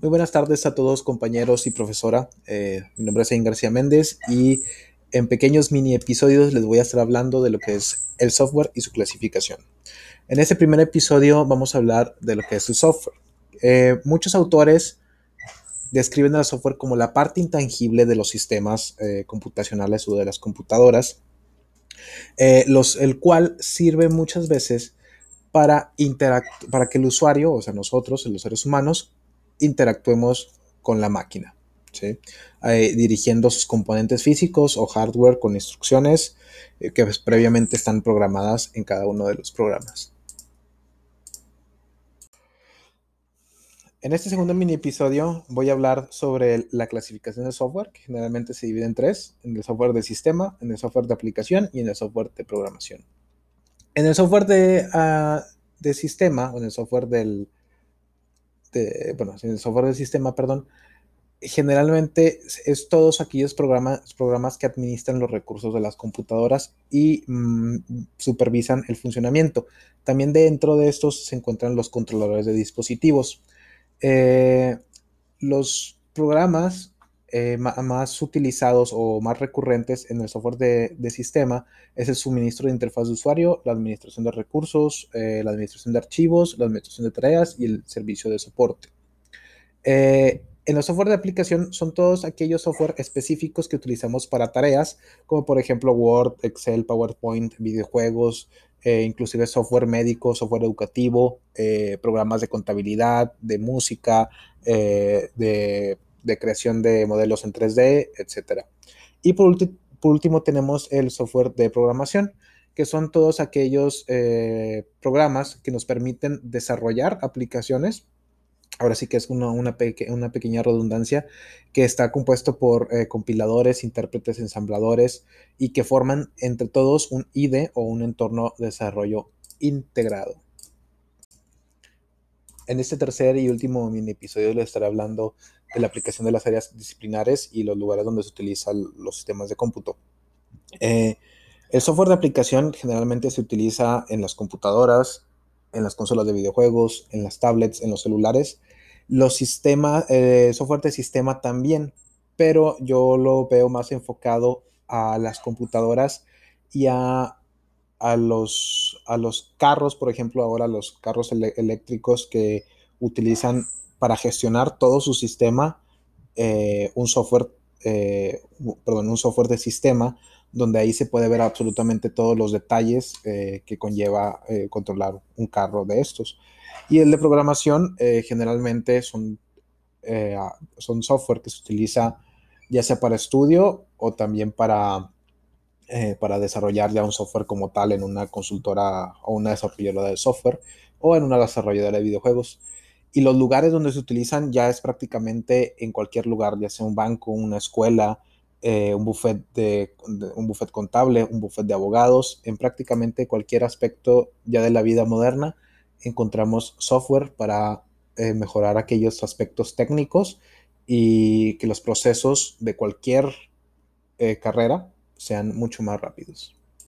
Muy buenas tardes a todos compañeros y profesora. Eh, mi nombre es Ain García Méndez y en pequeños mini episodios les voy a estar hablando de lo que es el software y su clasificación. En este primer episodio vamos a hablar de lo que es el software. Eh, muchos autores describen el software como la parte intangible de los sistemas eh, computacionales o de las computadoras, el cual sirve muchas veces para, para que el usuario, o sea nosotros, los seres humanos, interactuemos con la máquina, eh, dirigiendo sus componentes físicos o hardware con instrucciones eh, que pues, previamente están programadas en cada uno de los programas. En este segundo mini episodio voy a hablar sobre la clasificación de software, que generalmente se divide en tres, en el software de sistema, en el software de aplicación y en el software de programación. En el software de, uh, de sistema, o en el software del, bueno, en el software del sistema, perdón, generalmente es todos aquellos programas, programas que administran los recursos de las computadoras y mm, supervisan el funcionamiento. También dentro de estos se encuentran los controladores de dispositivos. Eh, los programas eh, más utilizados o más recurrentes en el software de, sistema es el suministro de interfaz de usuario, la administración de recursos, eh, la administración de archivos, la administración de tareas y el servicio de soporte. Eh, en el software de aplicación son todos aquellos software específicos que utilizamos para tareas, como por ejemplo Word, Excel, PowerPoint, videojuegos, inclusive software médico, software educativo, programas de contabilidad, de música, de de creación de modelos en 3D, etc. Y por, último tenemos el software de programación, que son todos aquellos eh, programas que nos permiten desarrollar aplicaciones. Ahora sí que es una, pequeña redundancia que está compuesto por eh, compiladores, intérpretes, ensambladores y que forman entre todos un IDE o un entorno de desarrollo integrado. En este tercer y último mini episodio les estaré hablando la aplicación de las áreas disciplinares y los lugares donde se utilizan los sistemas de cómputo. Eh, el software de aplicación generalmente se utiliza en las computadoras, en las consolas de videojuegos, en las tablets, en los celulares. Los sistemas, eh, software de sistema también, pero yo lo veo más enfocado a las computadoras y a a los, a los carros, por ejemplo, ahora los carros eléctricos que utilizan para gestionar todo su sistema eh, un software, eh, perdón, un software de sistema donde ahí se puede ver absolutamente todos los detalles eh, que conlleva controlar un carro de estos. Y el de programación generalmente son, son software que se utiliza ya sea para estudio o también para para desarrollar ya un software como tal en una consultora o una desarrolladora de software o en una desarrolladora de videojuegos. Y los lugares donde se utilizan ya es prácticamente en cualquier lugar, ya sea un banco, una escuela, eh, un, buffet de, un buffet contable, un buffet de abogados, en prácticamente cualquier aspecto ya de la vida moderna encontramos software para eh, mejorar aquellos aspectos técnicos y que los procesos de cualquier carrera sean mucho más rápidos.